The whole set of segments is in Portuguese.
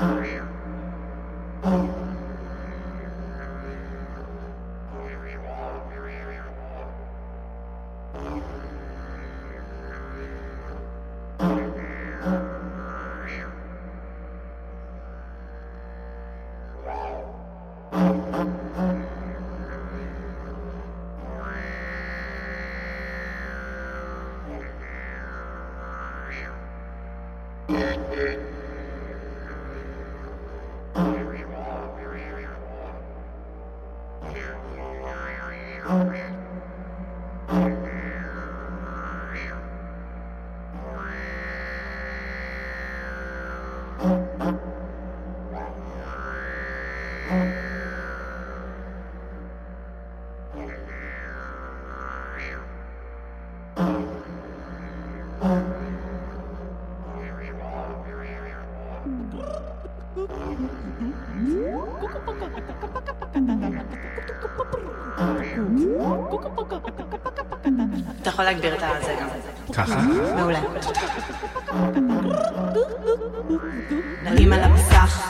career. יכול להגביר את זה גם. ככה? מעולה. דגים על הבסך.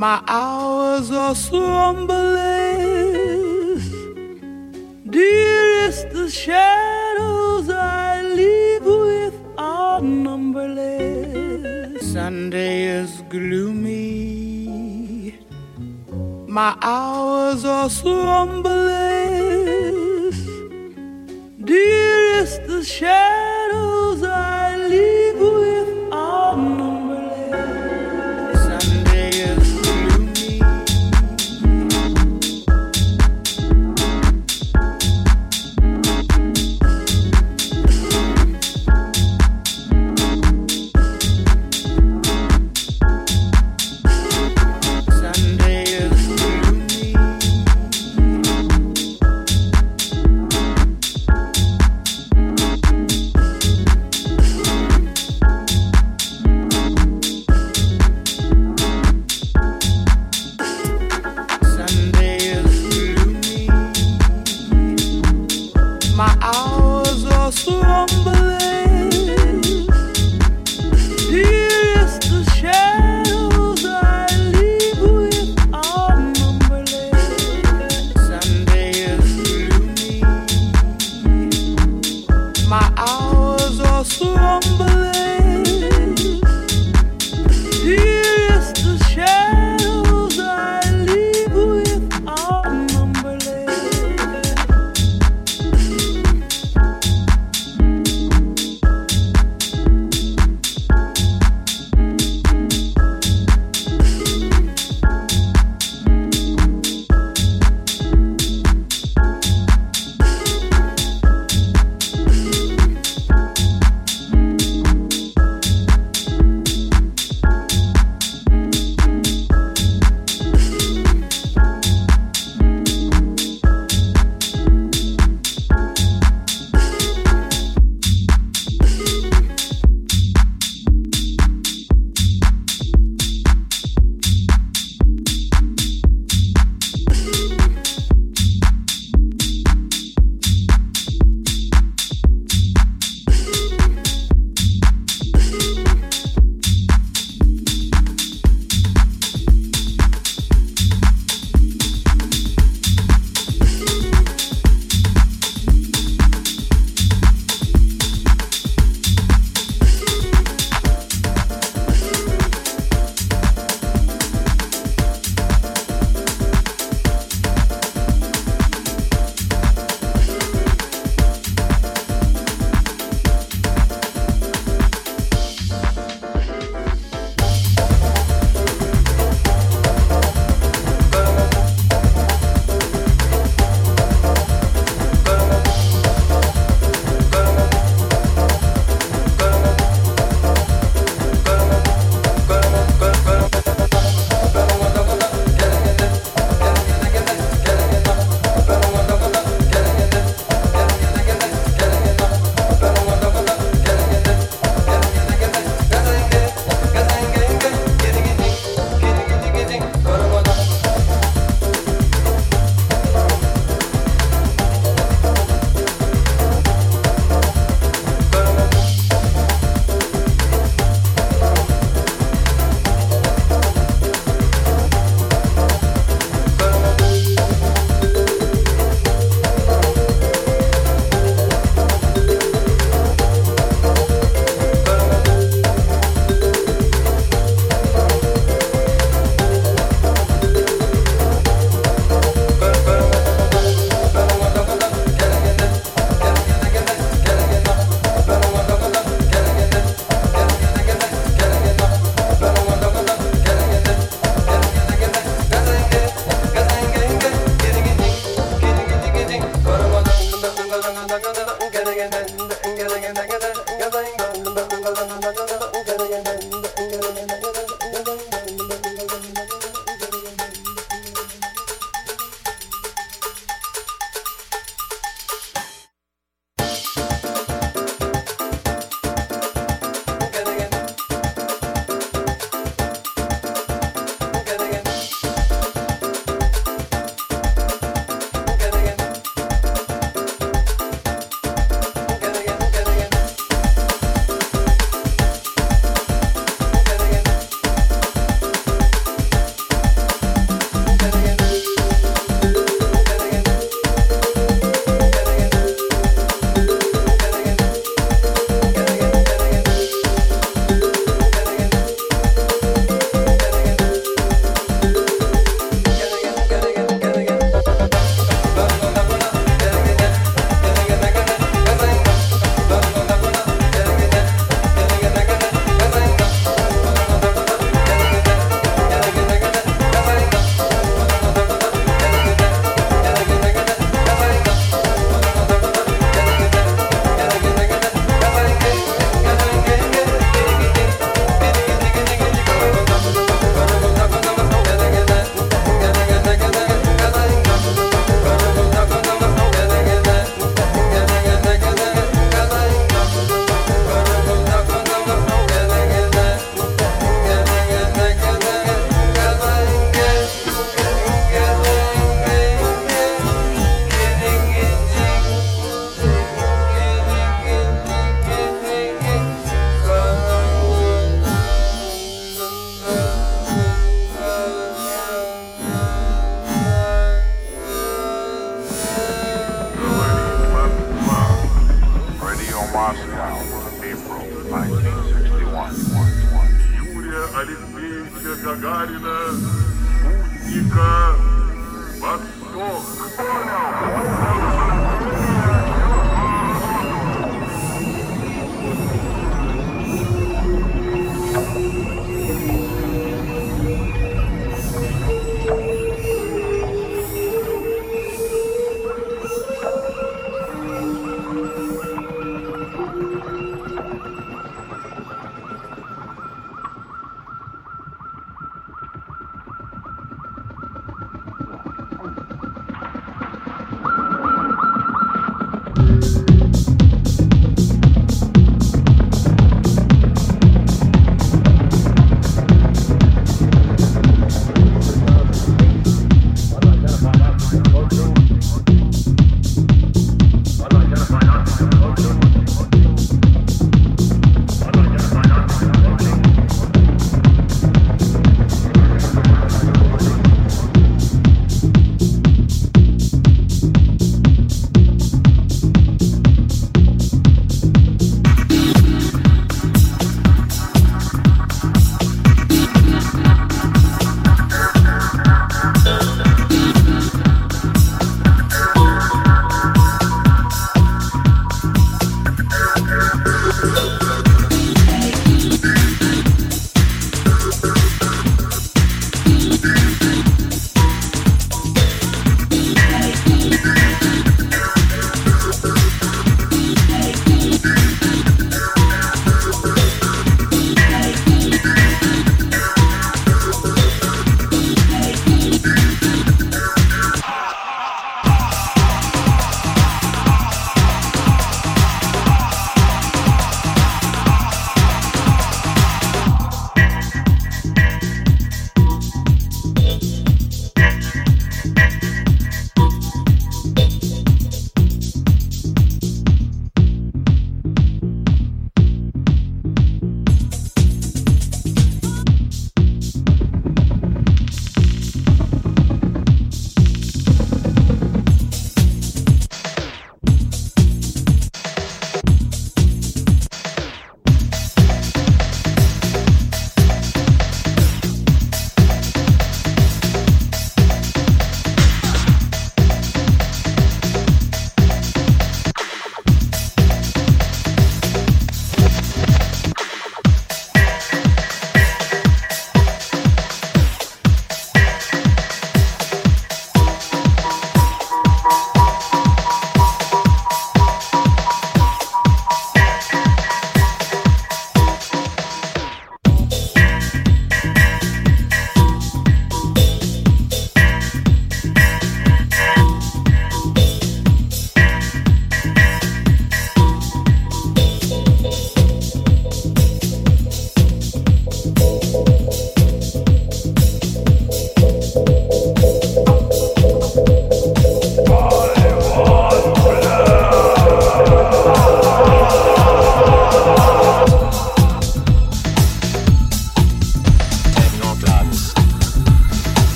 my hours are slumberless. Dearest, the shadows I leave with are numberless. Sunday is gloomy. My hours are slumberless. Dearest, the shadows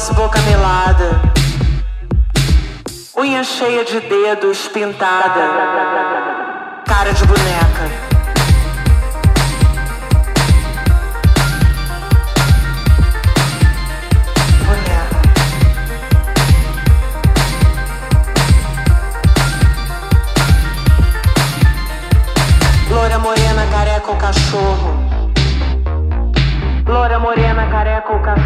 voz boca melada, unha cheia de dedos pintada, cara de boneca. morena, careca o cachorro. Loura morena, careca o cachorro.